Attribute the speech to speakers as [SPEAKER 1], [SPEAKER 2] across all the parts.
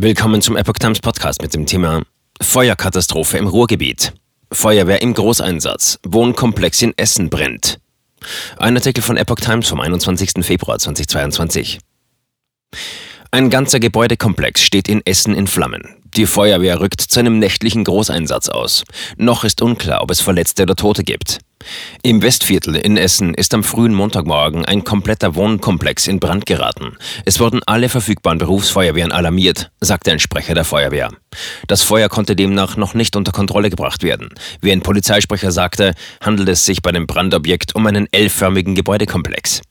[SPEAKER 1] Willkommen zum Epoch Times Podcast mit dem Thema Feuerkatastrophe im Ruhrgebiet. Feuerwehr im Großeinsatz. Wohnkomplex in Essen brennt. Ein Artikel von Epoch Times vom 21. Februar 2022. Ein ganzer Gebäudekomplex steht in Essen in Flammen. Die Feuerwehr rückt zu einem nächtlichen Großeinsatz aus. Noch ist unklar, ob es Verletzte oder Tote gibt. Im Westviertel in Essen ist am frühen Montagmorgen ein kompletter Wohnkomplex in Brand geraten. Es wurden alle verfügbaren Berufsfeuerwehren alarmiert, sagte ein Sprecher der Feuerwehr. Das Feuer konnte demnach noch nicht unter Kontrolle gebracht werden. Wie ein Polizeisprecher sagte, handelt es sich bei dem Brandobjekt um einen L-förmigen Gebäudekomplex.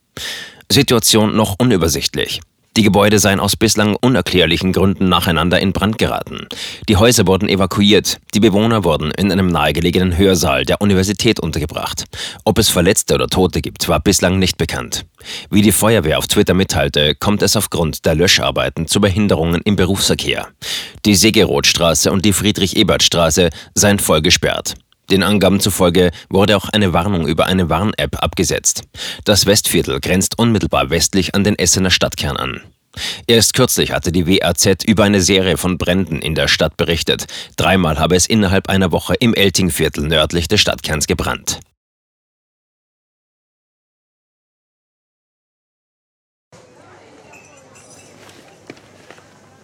[SPEAKER 1] Situation noch unübersichtlich. Die Gebäude seien aus bislang unerklärlichen Gründen nacheinander in Brand geraten. Die Häuser wurden evakuiert, die Bewohner wurden in einem nahegelegenen Hörsaal der Universität untergebracht. Ob es Verletzte oder Tote gibt, war bislang nicht bekannt. Wie die Feuerwehr auf Twitter mitteilte, kommt es aufgrund der Löscharbeiten zu Behinderungen im Berufsverkehr. Die Segerothstraße und die Friedrich-Ebert-Straße seien voll gesperrt. Den Angaben zufolge wurde auch eine Warnung über eine Warn-App abgesetzt. Das Westviertel grenzt unmittelbar westlich an den Essener Stadtkern an. Erst kürzlich hatte die WAZ über eine Serie von Bränden in der Stadt berichtet. Dreimal habe es innerhalb einer Woche im Eltingviertel nördlich des Stadtkerns gebrannt.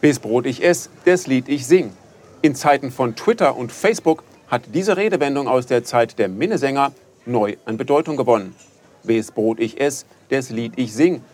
[SPEAKER 2] Bis Brot ich ess, das Lied ich sing. In Zeiten von Twitter und Facebook hat diese Redewendung aus der Zeit der Minnesänger neu an Bedeutung gewonnen. Wes Brot ich ess, des Lied ich sing,